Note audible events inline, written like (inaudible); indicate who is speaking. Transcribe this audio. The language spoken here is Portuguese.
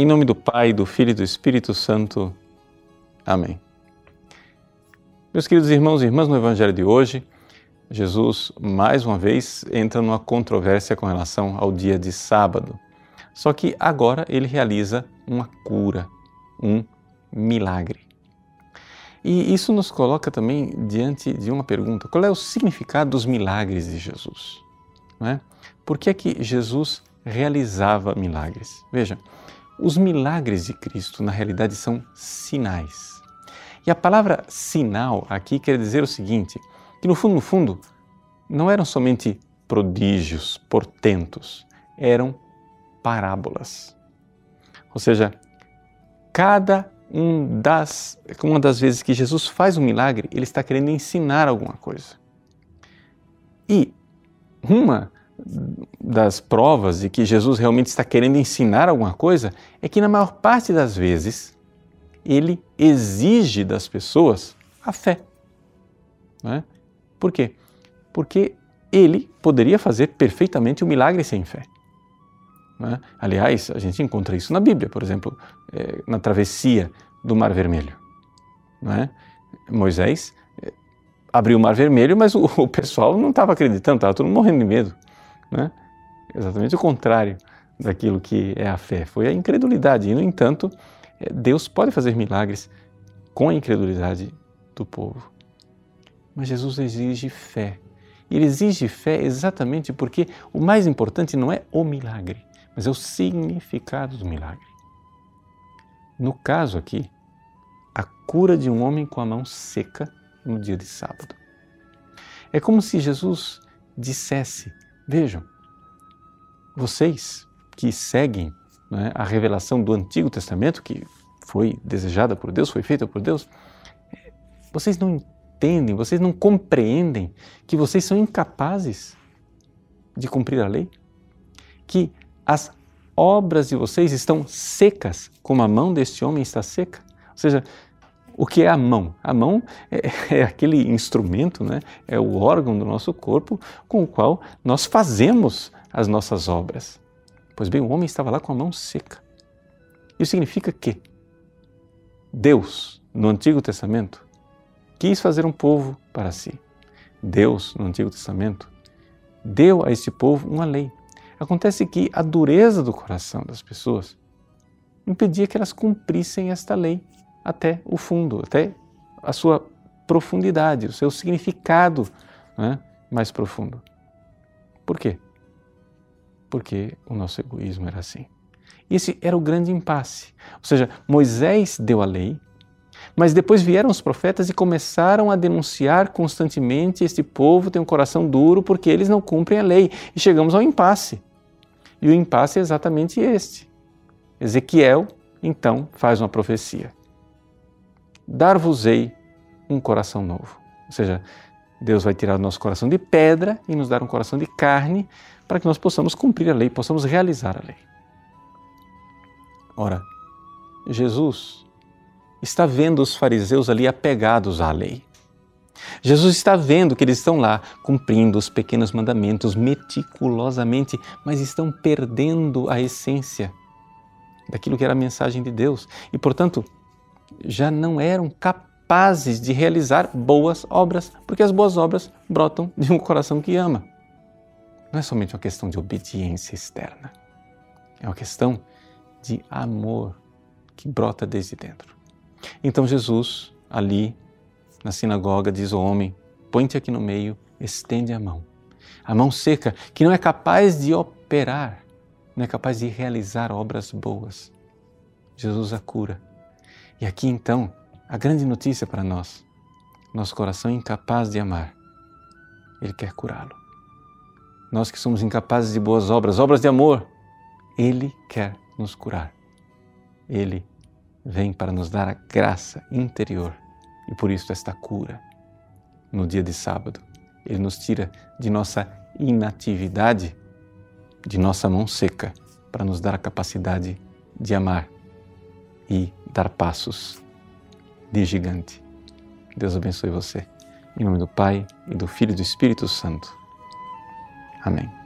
Speaker 1: Em nome do Pai, do Filho e do Espírito Santo. Amém. Meus queridos irmãos e irmãs, no Evangelho de hoje, Jesus mais uma vez entra numa controvérsia com relação ao dia de sábado. Só que agora ele realiza uma cura, um milagre. E isso nos coloca também diante de uma pergunta: qual é o significado dos milagres de Jesus? Não é? Por que é que Jesus realizava milagres? Veja, os milagres de Cristo na realidade são sinais. E a palavra sinal aqui quer dizer o seguinte: que no fundo, no fundo, não eram somente prodígios, portentos, eram parábolas. Ou seja, cada um das, uma das vezes que Jesus faz um milagre, ele está querendo ensinar alguma coisa. E uma das provas de que Jesus realmente está querendo ensinar alguma coisa é que, na maior parte das vezes, ele exige das pessoas a fé. Né? Por quê? Porque ele poderia fazer perfeitamente o um milagre sem fé. Né? Aliás, a gente encontra isso na Bíblia, por exemplo, é, na travessia do Mar Vermelho. Né? Moisés é, abriu o Mar Vermelho, mas o (laughs) pessoal não estava acreditando, estava todo mundo morrendo de medo. Né? Exatamente o contrário daquilo que é a fé, foi a incredulidade. E, no entanto, é, Deus pode fazer milagres com a incredulidade do povo. Mas Jesus exige fé. Ele exige fé exatamente porque o mais importante não é o milagre, mas é o significado do milagre. No caso aqui, a cura de um homem com a mão seca no dia de sábado. É como se Jesus dissesse: Vejam, vocês que seguem né, a revelação do Antigo Testamento, que foi desejada por Deus, foi feita por Deus, vocês não entendem, vocês não compreendem que vocês são incapazes de cumprir a lei? Que as obras de vocês estão secas, como a mão deste homem está seca? Ou seja, o que é a mão? A mão é, (laughs) é, aquele instrumento, né? é o órgão do nosso corpo com o qual nós fazemos as nossas obras. Pois bem, o homem estava lá com a mão seca. Isso significa que Deus, no Antigo Testamento, quis fazer um povo para si. Deus, no Antigo Testamento, deu a este povo uma lei. Acontece que a dureza do coração das pessoas impedia que elas cumprissem esta lei até o fundo, até a sua profundidade, o seu significado né, mais profundo. Por quê? Porque o nosso egoísmo era assim. Esse era o grande impasse. Ou seja, Moisés deu a lei, mas depois vieram os profetas e começaram a denunciar constantemente: este povo tem um coração duro porque eles não cumprem a lei. E chegamos ao impasse. E o impasse é exatamente este. Ezequiel, então, faz uma profecia: Dar-vos-ei um coração novo. Ou seja, Deus vai tirar o nosso coração de pedra e nos dar um coração de carne para que nós possamos cumprir a lei, possamos realizar a lei. Ora, Jesus está vendo os fariseus ali apegados à lei. Jesus está vendo que eles estão lá cumprindo os pequenos mandamentos meticulosamente, mas estão perdendo a essência daquilo que era a mensagem de Deus e, portanto, já não eram capazes de realizar boas obras, porque as boas obras brotam de um coração que ama. Não é somente uma questão de obediência externa, é uma questão de amor que brota desde dentro. Então Jesus, ali na sinagoga, diz ao homem: põe-te aqui no meio, estende a mão. A mão seca, que não é capaz de operar, não é capaz de realizar obras boas. Jesus a cura. E aqui então, a grande notícia para nós: nosso coração é incapaz de amar, Ele quer curá-lo. Nós que somos incapazes de boas obras, obras de amor, Ele quer nos curar. Ele vem para nos dar a graça interior e por isso esta cura. No dia de sábado, Ele nos tira de nossa inatividade, de nossa mão seca, para nos dar a capacidade de amar e dar passos de gigante. Deus abençoe você. Em nome do Pai e do Filho e do Espírito Santo. Amém.